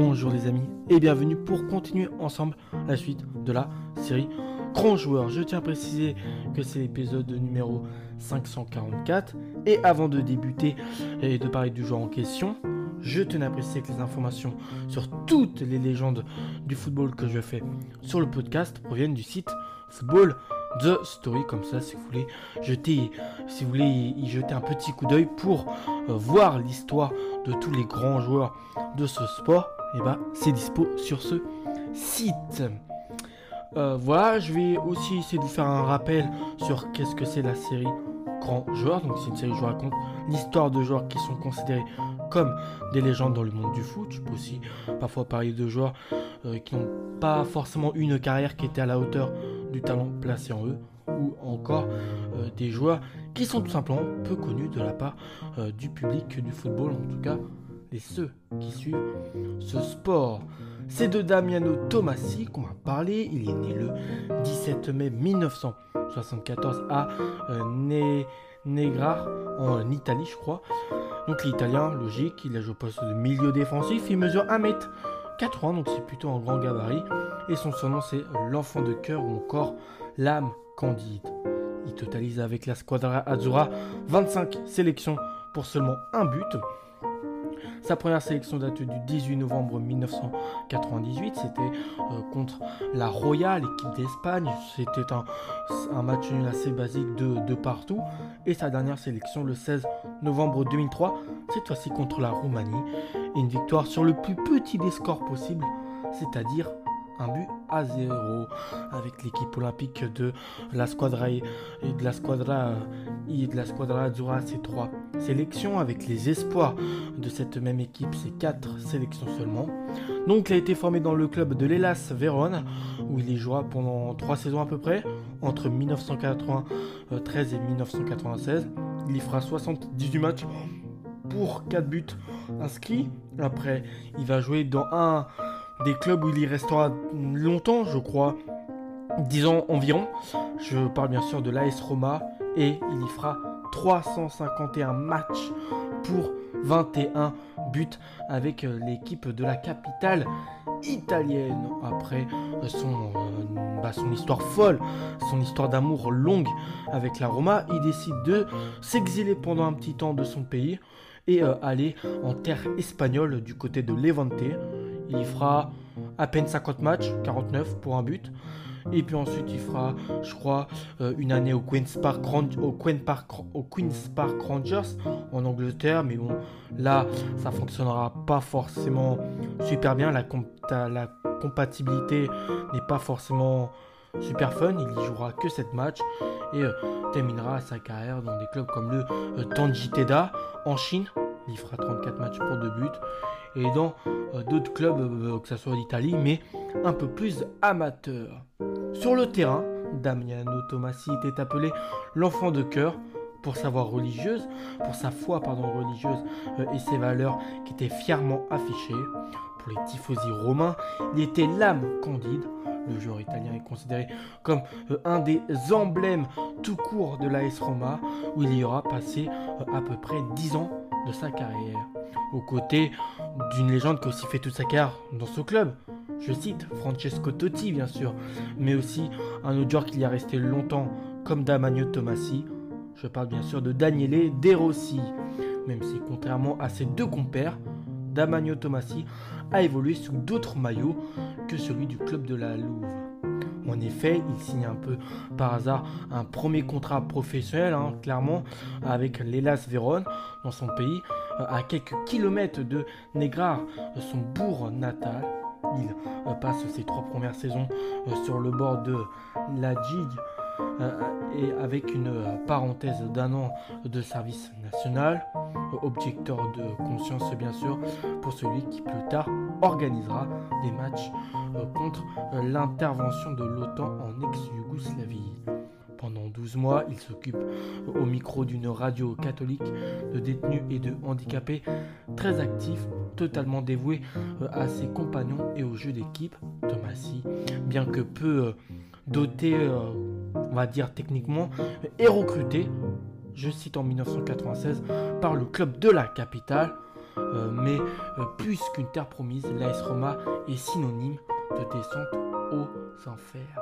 Bonjour les amis et bienvenue pour continuer ensemble la suite de la série Grand Joueur. Je tiens à préciser que c'est l'épisode numéro 544 et avant de débuter et de parler du joueur en question, je tenais à préciser que les informations sur toutes les légendes du football que je fais sur le podcast proviennent du site Football The Story. Comme ça, si vous voulez jeter, si vous voulez y jeter un petit coup d'œil pour euh, voir l'histoire de tous les grands joueurs de ce sport, et eh ben c'est dispo sur ce site. Euh, voilà, je vais aussi essayer de vous faire un rappel sur qu'est-ce que c'est la série Grand Joueur. Donc c'est une série où je raconte l'histoire de joueurs qui sont considérés comme des légendes dans le monde du foot. Je peux aussi parfois parler de joueurs euh, qui n'ont pas forcément une carrière qui était à la hauteur du talent placé en eux ou encore euh, des joueurs qui sont tout simplement peu connus de la part du public du football, en tout cas les ceux qui suivent ce sport. C'est de Damiano Tomassi qu'on va parler. Il est né le 17 mai 1974 à euh, Negrar en Italie, je crois. Donc l'italien, logique, il a joué au poste de milieu défensif. Il mesure 1m80, donc c'est plutôt un grand gabarit. Et son surnom c'est l'enfant de cœur ou encore l'âme candide. Il totalise avec la Squadra Azzurra 25 sélections pour seulement un but. Sa première sélection date du 18 novembre 1998. C'était euh, contre la Royal, l'équipe d'Espagne. C'était un, match nul assez basique de, partout. Et sa dernière sélection le 16 novembre 2003, cette fois-ci contre la Roumanie. Une victoire sur le plus petit des scores possibles, c'est-à-dire un but à zéro avec l'équipe olympique de la Squadra et de la Squadra et de la Squadra Azzurra ces trois sélections avec les espoirs de cette même équipe ces quatre sélections seulement. Donc il a été formé dans le club de l'Elas Vérone où il y jouera pendant trois saisons à peu près entre 1993 et 1996 il y fera 78 matchs pour 4 buts inscrits. Après il va jouer dans un des clubs où il y restera longtemps, je crois, 10 ans environ. Je parle bien sûr de l'AS Roma et il y fera 351 matchs pour 21 buts avec euh, l'équipe de la capitale italienne. Après euh, euh, bah, son histoire folle, son histoire d'amour longue avec la Roma, il décide de s'exiler pendant un petit temps de son pays et aller en terre espagnole du côté de Levante. Il fera à peine 50 matchs, 49 pour un but. Et puis ensuite, il fera, je crois, euh, une année au Queen's Park, au Park, au Queen's Park Rangers en Angleterre. Mais bon, là, ça fonctionnera pas forcément super bien. La, compatibilité n'est pas forcément super fun. Il y jouera que 7 matchs et euh, terminera sa carrière dans des clubs comme le euh, Teda en Chine. Il fera 34 matchs pour 2 buts et dans euh, d'autres clubs, euh, que ce soit d'Italie, mais un peu plus amateurs. Sur le terrain, Damiano Tomassi était appelé l'enfant de cœur pour sa voix religieuse, pour sa foi pardon, religieuse euh, et ses valeurs qui étaient fièrement affichées. Pour les tifosi romains, il était l'âme candide. Le joueur italien est considéré comme un des emblèmes tout court de l'AS Roma, où il y aura passé à peu près 10 ans de sa carrière aux côtés d'une légende qui aussi fait toute sa carrière dans ce club. Je cite Francesco Totti, bien sûr, mais aussi un autre joueur qui y a resté longtemps, comme Damagno Tomassi. Je parle bien sûr de Daniele De Rossi. Même si, contrairement à ses deux compères, Damagno Tomassi a évolué sous d'autres maillots que celui du club de la Louve. En effet, il signe un peu par hasard un premier contrat professionnel, hein, clairement, avec l'Elas Vérone dans son pays, euh, à quelques kilomètres de Negrar, son bourg natal. Il euh, passe ses trois premières saisons euh, sur le bord de la Gigue et avec une parenthèse d'un an de service national, objecteur de conscience bien sûr, pour celui qui plus tard organisera des matchs contre l'intervention de l'OTAN en ex-Yougoslavie. Pendant 12 mois, il s'occupe au micro d'une radio catholique de détenus et de handicapés très actif, totalement dévoué à ses compagnons et au jeu d'équipe. Thomasy, bien que peu euh, doté, euh, on va dire techniquement, est recruté, je cite en 1996, par le club de la capitale. mais plus qu'une terre promise, l'AS Roma est synonyme de descente aux enfers.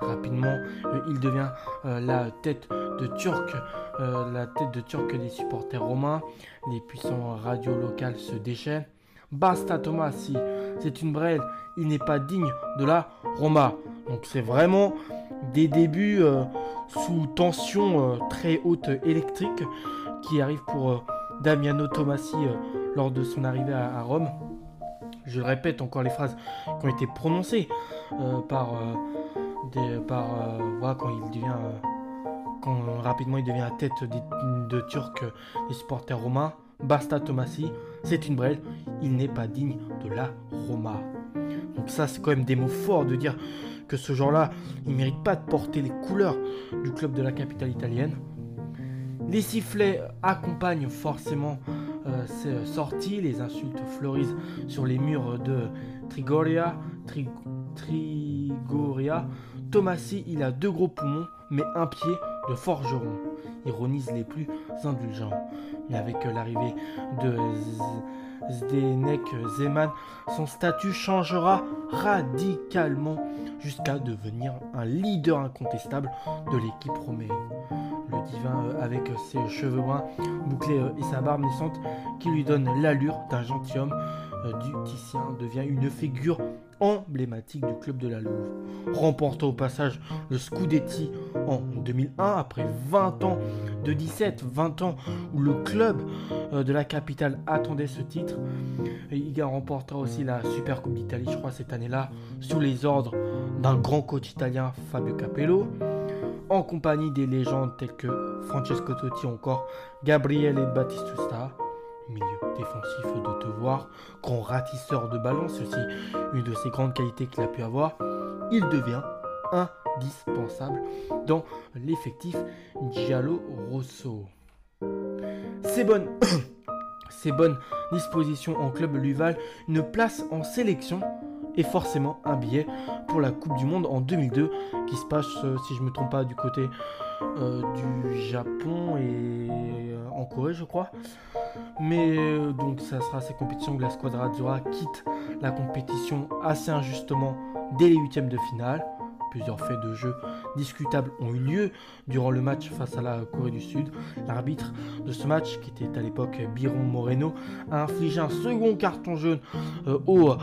Rapidement, il devient la tête de Turc, la tête de Turc des supporters romains. Les puissants radios locales se déchaînent. Basta Thomas, si c'est une brêle, il n'est pas digne de la Roma. Donc c'est vraiment des débuts euh, sous tension euh, très haute électrique qui arrivent pour euh, Damiano Tomassi lors de son arrivée à, Rome. Je répète encore les phrases qui ont été prononcées par, des, par quand il devient rapidement il devient la tête de Turc des supporters romains. Basta Tomassi, c'est une brêle, il n'est pas digne de la Roma. Donc ça c'est quand même des mots forts de dire que ce genre-là, il ne mérite pas de porter les couleurs du club de la capitale italienne. Les sifflets accompagnent forcément euh, ces sorties, les insultes fleurissent sur les murs de Trigoria, Trigoria. Tomassi, il a deux gros poumons, mais un pied de forgeron, ironise les plus indulgents. Mais avec l'arrivée de Zdenek Zeman, son statut changera radicalement jusqu'à devenir un leader incontestable de l'équipe romaine. Le divin, euh, avec ses cheveux bruns bouclés euh, et sa barbe naissante qui lui donne l'allure d'un gentilhomme du Titien, devient une figure emblématique du club de la Louve. Remportant au passage le Scudetti en 2001 après 20 ans de 17, 20 ans où le club euh, de la capitale attendait ce titre. Il remportera aussi la Super Coupe d'Italie, je crois, cette année-là, sous les ordres d'un grand coach italien, Fabio Capello, en compagnie des légendes telles que Francesco Totti ou encore Gabriele Battistusta milieu défensif de devoir, grand ratisseur de ballon, aussi une de ses grandes qualités qu'il a pu avoir, il devient indispensable dans l'effectif Giallo Rosso. Ses bonnes dispositions en club lui valent une place en sélection et forcément un billet pour la Coupe du Monde en 2002 qui se passe, euh, si je ne me trompe pas, du côté euh, du Japon et euh, en Corée, je crois. Mais donc ça sera ces compétitions que la Squadra Azzurra quitte la compétition assez injustement dès les huitièmes de finale. Plusieurs faits de jeu discutables ont eu lieu durant le match face à la Corée du Sud. L'arbitre de ce match, qui était à l'époque Biron Moreno, a infligé un second carton jaune au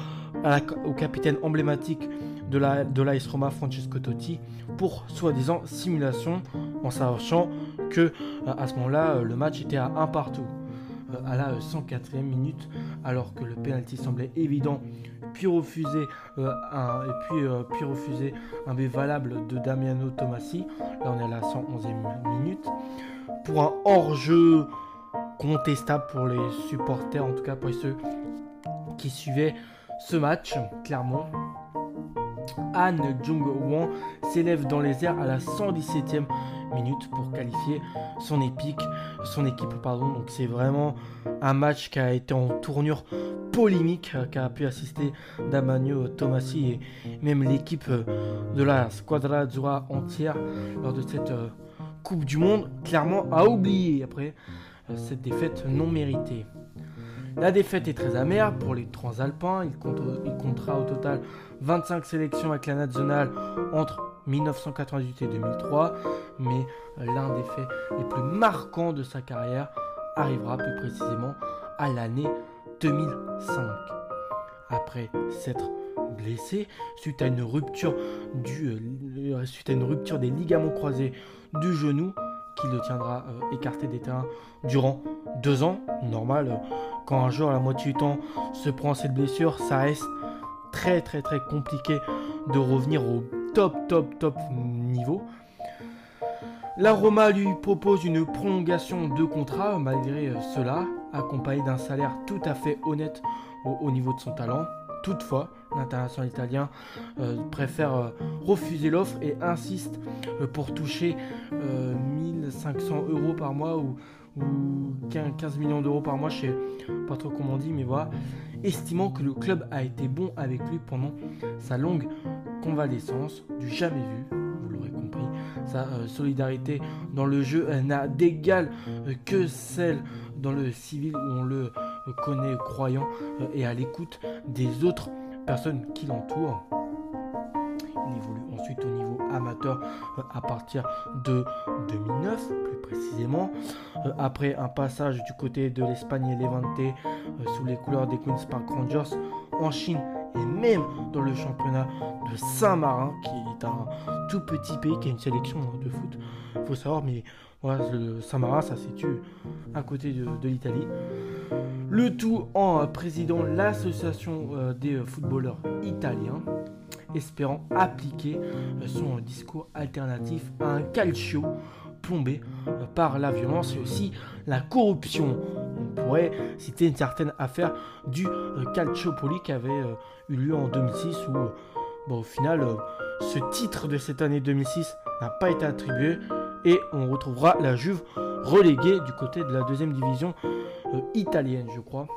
au capitaine emblématique de la Roma Francesco Totti pour soi-disant simulation en sachant que euh, à ce moment-là euh, le match était à un partout euh, à la 104e minute alors que le penalty semblait évident. Puis refusé un et puis puis refusé un but valable de Damiano Tomassi. Là on est à la 111e minute. Pour un hors-jeu contestable pour les supporters en tout cas pour ceux qui suivaient ce match, clairement. Han Jung-won s'élève dans les airs à la 117e minute pour qualifier son épique, son équipe. Pardon. Donc c'est vraiment un match qui a été en tournure polémique, euh, qui a pu assister Damanio Tomassi et même l'équipe euh, de la Squadra Azzurra entière lors de cette euh, Coupe du Monde, clairement à oublier après cette défaite non méritée. La défaite est très amère pour les Transalpins. Il, comptera au total 25 sélections avec la nationale entre 1998 et 2003. Mais euh, l'un des faits les plus marquants de sa carrière arrivera plus précisément à l'année 2005. Après s'être blessé suite à une rupture du, euh, suite à une rupture des ligaments croisés du genou qui le tiendra euh, écarté des terrains durant deux ans, normal quand un joueur à la moitié du temps se prend cette blessure, ça reste très très très compliqué de revenir au top top top niveau. La Roma lui propose une prolongation de contrat malgré euh, cela, accompagné d'un salaire tout à fait honnête au, niveau de son talent. Toutefois, l'international italien euh, préfère euh, refuser l'offre et insiste pour toucher 1500 euros par mois ou ou 15 millions d'euros par mois, je sais pas trop comment on dit, mais voilà, estimant que le club a été bon avec lui pendant sa longue convalescence, du jamais vu, vous l'aurez compris, sa euh, solidarité dans le jeu n'a d'égal euh, que celle dans le civil où on le connaît, croyant et à l'écoute des autres personnes qui l'entourent. Il évolue ensuite au niveau amateur à partir de 2009, plus précisément. Après un passage du côté de l'Espagne et Levante sous les couleurs des Queens Park Rangers en Chine et même dans le championnat de Saint-Marin, qui est un tout petit pays qui a une sélection de foot. Faut savoir, mais voilà, Saint-Marin, ça se situe à côté de, l'Italie. Le tout en présidant l'association euh, des footballeurs italiens, espérant appliquer euh, son discours alternatif à un calcio plombé euh, par la violence et aussi la corruption. Pourrait citer une certaine affaire du Calciopoli qui avait eu lieu en 2006 où bon, au final ce titre de cette année 2006 n'a pas été attribué et on retrouvera la Juve reléguée du côté de la deuxième division euh, italienne, je crois.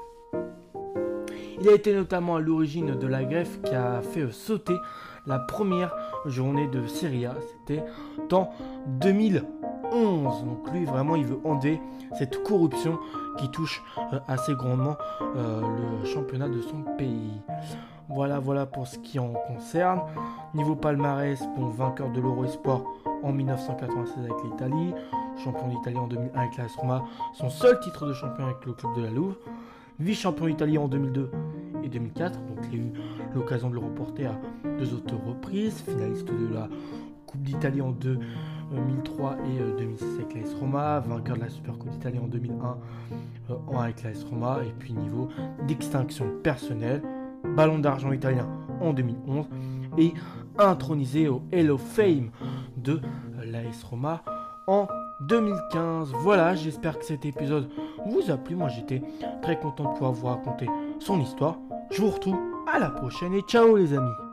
Il a été notamment à l'origine de la greffe qui a fait euh, sauter la première journée de Serie A. C'était en 2011. Donc lui, vraiment, il veut enlever cette corruption qui touche euh, assez grandement le championnat de son pays. Voilà, voilà pour ce qui en concerne. Niveau palmarès, bon, vainqueur de l'Euro Esport en 1996 avec l'Italie, champion d'Italie en 2001 avec la Roma, son seul titre de champion avec le club de la Louve, vice-champion d'Italie en 2002 et 2004, donc il a eu l'occasion de le reporter à deux autres reprises, finaliste de la Coupe d'Italie en 2003 et 2006 euh, avec l'AS Roma, vainqueur de la Super Coupe d'Italie en 2001 euh, avec l'AS Roma, et puis niveau d'extinction personnelle, ballon d'argent italien en 2011 et intronisé au Halo Fame de l'AS Roma en 2015. Voilà, j'espère que cet épisode vous a plu. Moi, j'étais très content de pouvoir vous raconter son histoire. Je vous retrouve à la prochaine et ciao les amis